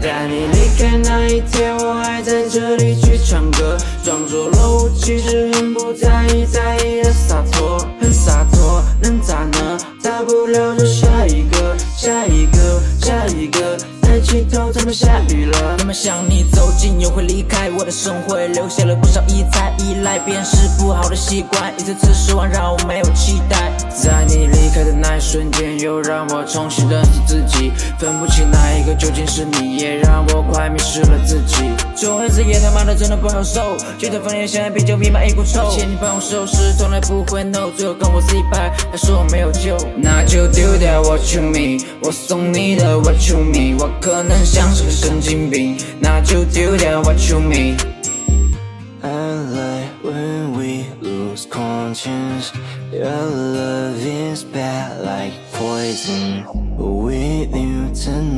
在你离开那一天，我还在这里去唱歌，装作若无其事，很不在意，在意的洒脱，很洒脱，能咋呢？大不了就下一个，下一个，下一个。抬起头，他们下雨了。那么想你走近又会离开，我的生活留下了不少遗产，依赖便是不好的习惯，一次次失望让我没有期待。在你离开的那一瞬间，又让我重新认识自己，分不清究竟是你，也让我快迷失了自己。做孩子也他妈的真的不好受，觉得分裂像啤酒弥漫一股臭。牵你帮我收拾，从来不会 no，最后跟我 say bye，他说我没有救，那就丢掉 what you mean，我送你的 what you mean，我可能像是个神经病，那就丢掉 what you mean。I like when we lose conscience. Your love is bad like poison. With you tonight,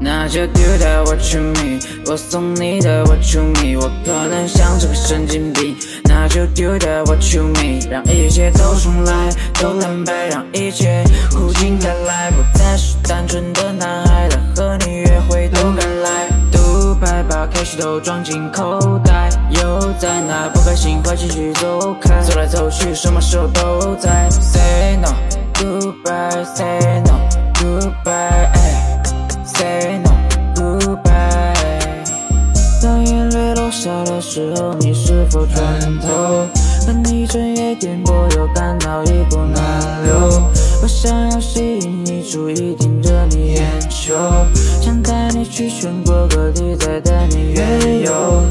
那就丢掉 what you mean。我送你的 what you mean，我可能像是个神经病，那就丢掉 what you mean，让一切都重来，都坦白，让一切苦尽的来，不再是单纯的男孩，但和你约会都敢来。独白把 cash 都装进口袋，又在那不开心坏情绪走开，走来。走去什么时候都在 say no goodbye 是否转头？和你整夜颠簸，又感到一股暖流。我想要吸引你注意，盯着你眼球，想带你去全国各地，再带你远游。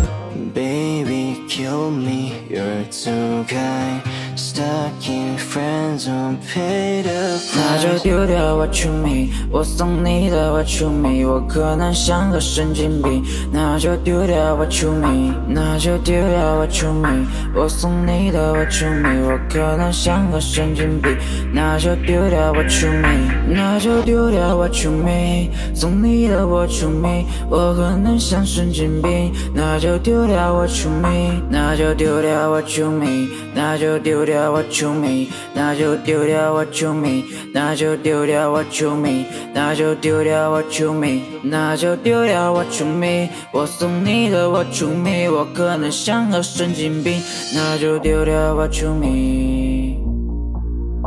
Baby, kill me, you're too kind. Stuck in friends, don't pay the 那就丢掉 what you mean，我送你的 what you mean，我可能像个神经病，那就丢掉 what you mean，那就丢掉 what you mean，我送你的 what you mean，我可能像个神经病，那就丢掉 what you mean，那就丢掉 what you mean，送你的 what you mean，我可能像神经病，那就丢掉 what you mean，那就丢掉 what you mean，那就丢掉 what you mean，那就丢掉 what you mean，那就丢掉 what you mean，那就丢掉 what you mean，那就丢掉 what you mean，我送你的 what you mean，我可能像个神经病，那就丢掉 what you mean。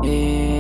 Yeah